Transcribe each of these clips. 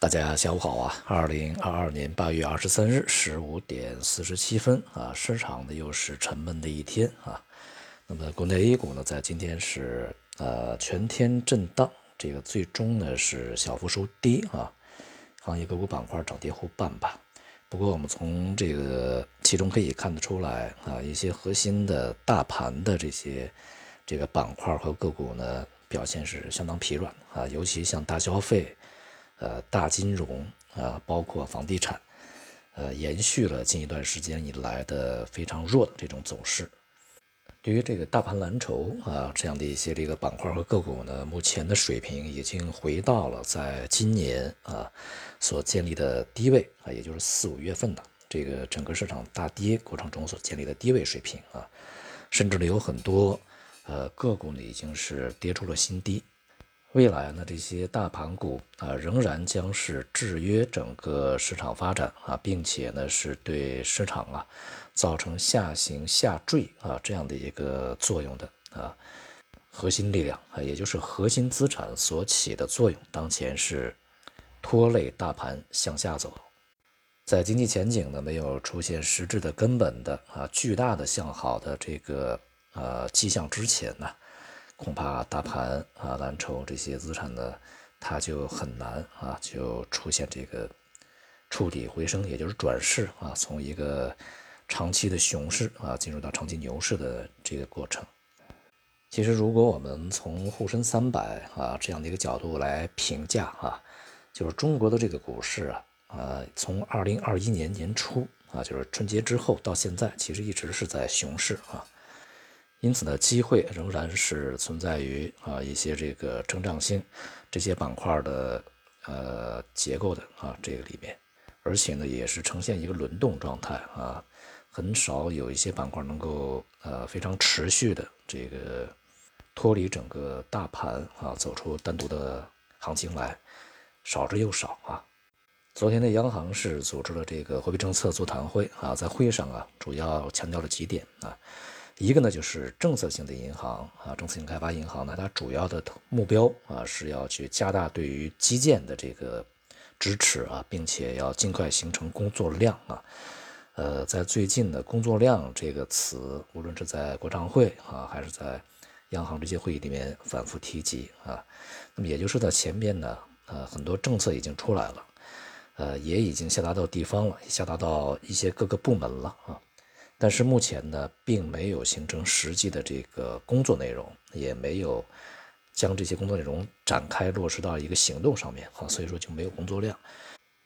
大家下午好啊！二零二二年八月二十三日十五点四十七分啊，市场呢又是沉闷的一天啊。那么国内 A 股呢，在今天是呃全天震荡，这个最终呢是小幅收低啊。行业个股板块涨跌互半吧。不过我们从这个其中可以看得出来啊，一些核心的大盘的这些这个板块和个股呢，表现是相当疲软啊，尤其像大消费。呃，大金融啊，包括房地产，呃，延续了近一段时间以来的非常弱的这种走势。对于这个大盘蓝筹啊，这样的一些这个板块和个股呢，目前的水平已经回到了在今年啊所建立的低位啊，也就是四五月份的这个整个市场大跌过程中所建立的低位水平啊，甚至呢有很多呃个股呢已经是跌出了新低。未来呢，这些大盘股啊，仍然将是制约整个市场发展啊，并且呢，是对市场啊造成下行下坠啊这样的一个作用的啊核心力量啊，也就是核心资产所起的作用，当前是拖累大盘向下走。在经济前景呢没有出现实质的根本的啊巨大的向好的这个呃迹象之前呢。恐怕大盘啊、蓝筹这些资产呢，它就很难啊，就出现这个触底回升，也就是转势啊，从一个长期的熊市啊，进入到长期牛市的这个过程。其实，如果我们从沪深三百啊这样的一个角度来评价啊，就是中国的这个股市啊，啊，从二零二一年年初啊，就是春节之后到现在，其实一直是在熊市啊。因此呢，机会仍然是存在于啊一些这个成长性这些板块的呃结构的啊这个里面，而且呢也是呈现一个轮动状态啊，很少有一些板块能够呃非常持续的这个脱离整个大盘啊走出单独的行情来，少之又少啊。昨天的央行是组织了这个货币政策座谈会啊，在会上啊主要强调了几点啊。一个呢，就是政策性的银行啊，政策性开发银行呢，它主要的目标啊，是要去加大对于基建的这个支持啊，并且要尽快形成工作量啊。呃，在最近的工作量这个词，无论是在国常会啊，还是在央行这些会议里面反复提及啊。那么也就是在前面呢，呃，很多政策已经出来了，呃，也已经下达到地方了，下达到一些各个部门了啊。但是目前呢，并没有形成实际的这个工作内容，也没有将这些工作内容展开落实到一个行动上面啊，所以说就没有工作量。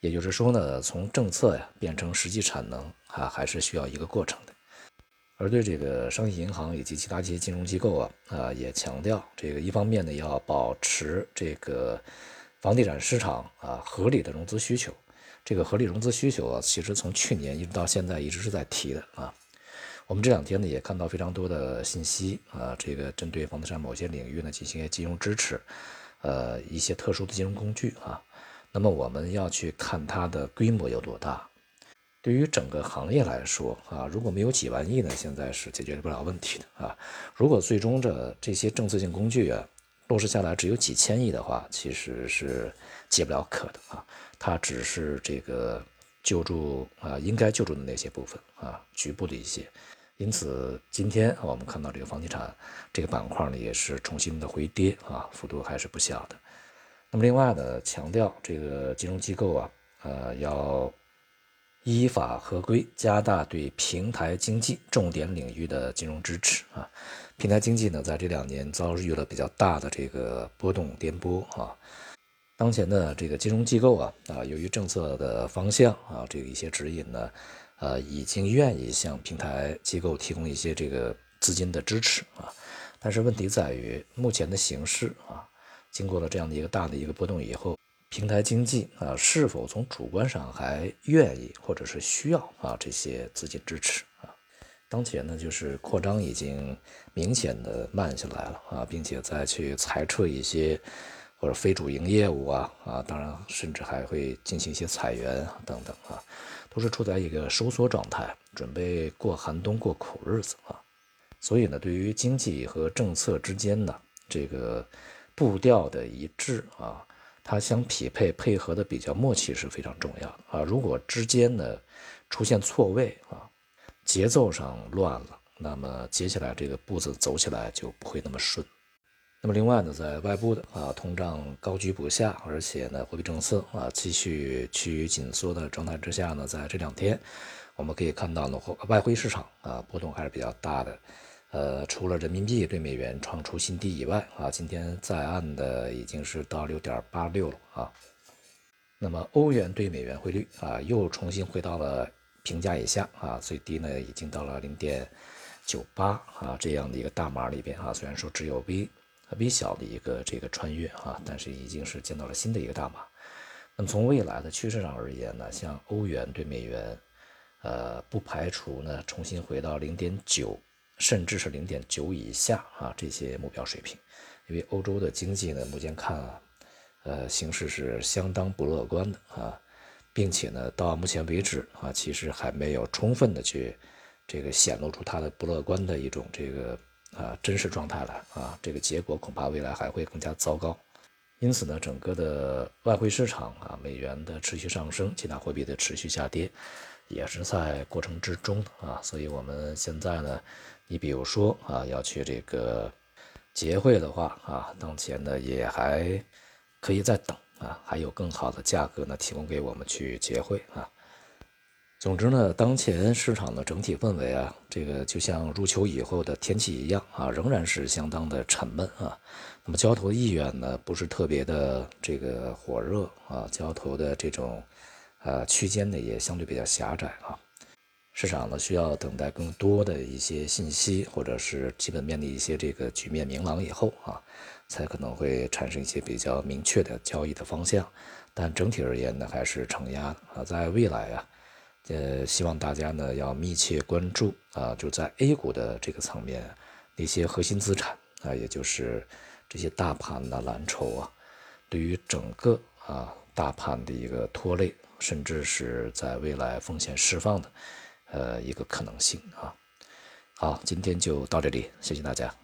也就是说呢，从政策呀变成实际产能啊，还是需要一个过程的。而对这个商业银行以及其他一些金融机构啊啊，也强调这个一方面呢，要保持这个房地产市场啊合理的融资需求。这个合理融资需求啊，其实从去年一直到现在一直是在提的啊。我们这两天呢也看到非常多的信息啊，这个针对房地产某些领域呢进行一些金融支持，呃，一些特殊的金融工具啊。那么我们要去看它的规模有多大。对于整个行业来说啊，如果没有几万亿呢，现在是解决不了问题的啊。如果最终这这些政策性工具啊落实下来只有几千亿的话，其实是解不了渴的啊。它只是这个救助啊，应该救助的那些部分啊，局部的一些。因此，今天我们看到这个房地产这个板块呢，也是重新的回跌啊，幅度还是不小的。那么，另外呢，强调这个金融机构啊，呃，要依法合规，加大对平台经济重点领域的金融支持啊。平台经济呢，在这两年遭遇了比较大的这个波动颠簸啊。当前的这个金融机构啊，啊，由于政策的方向啊，这个一些指引呢。呃，已经愿意向平台机构提供一些这个资金的支持啊，但是问题在于目前的形势啊，经过了这样的一个大的一个波动以后，平台经济啊是否从主观上还愿意或者是需要啊这些资金支持啊？当前呢，就是扩张已经明显的慢下来了啊，并且再去裁撤一些或者非主营业务啊啊，当然甚至还会进行一些裁员等等啊。都是处在一个收缩状态，准备过寒冬、过苦日子啊。所以呢，对于经济和政策之间的这个步调的一致啊，它相匹配配合的比较默契是非常重要的啊。如果之间呢出现错位啊，节奏上乱了，那么接下来这个步子走起来就不会那么顺。那么另外呢，在外部的啊通胀高居不下，而且呢货币政策啊继续趋于紧缩的状态之下呢，在这两天我们可以看到呢，外汇市场啊波动还是比较大的。呃，除了人民币对美元创出新低以外啊，今天在岸的已经是到六点八六了啊。那么欧元对美元汇率啊又重新回到了平价以下啊，最低呢已经到了零点九八啊这样的一个大码里边啊，虽然说只有 V。微小的一个这个穿越啊，但是已经是见到了新的一个大码。那么从未来的趋势上而言呢，像欧元对美元，呃，不排除呢重新回到零点九，甚至是零点九以下啊这些目标水平。因为欧洲的经济呢，目前看啊，呃，形势是相当不乐观的啊，并且呢，到目前为止啊，其实还没有充分的去这个显露出它的不乐观的一种这个。啊，真实状态了啊，这个结果恐怕未来还会更加糟糕。因此呢，整个的外汇市场啊，美元的持续上升，其他货币的持续下跌，也是在过程之中啊。所以我们现在呢，你比如说啊，要去这个结汇的话啊，当前呢也还可以再等啊，还有更好的价格呢提供给我们去结汇啊。总之呢，当前市场的整体氛围啊，这个就像入秋以后的天气一样啊，仍然是相当的沉闷啊。那么交投意愿呢，不是特别的这个火热啊，交投的这种呃区间呢也相对比较狭窄啊。市场呢需要等待更多的一些信息，或者是基本面的一些这个局面明朗以后啊，才可能会产生一些比较明确的交易的方向。但整体而言呢，还是承压啊，在未来啊。呃，希望大家呢要密切关注啊，就在 A 股的这个层面，那些核心资产啊，也就是这些大盘的蓝筹啊，对于整个啊大盘的一个拖累，甚至是在未来风险释放的呃一个可能性啊。好，今天就到这里，谢谢大家。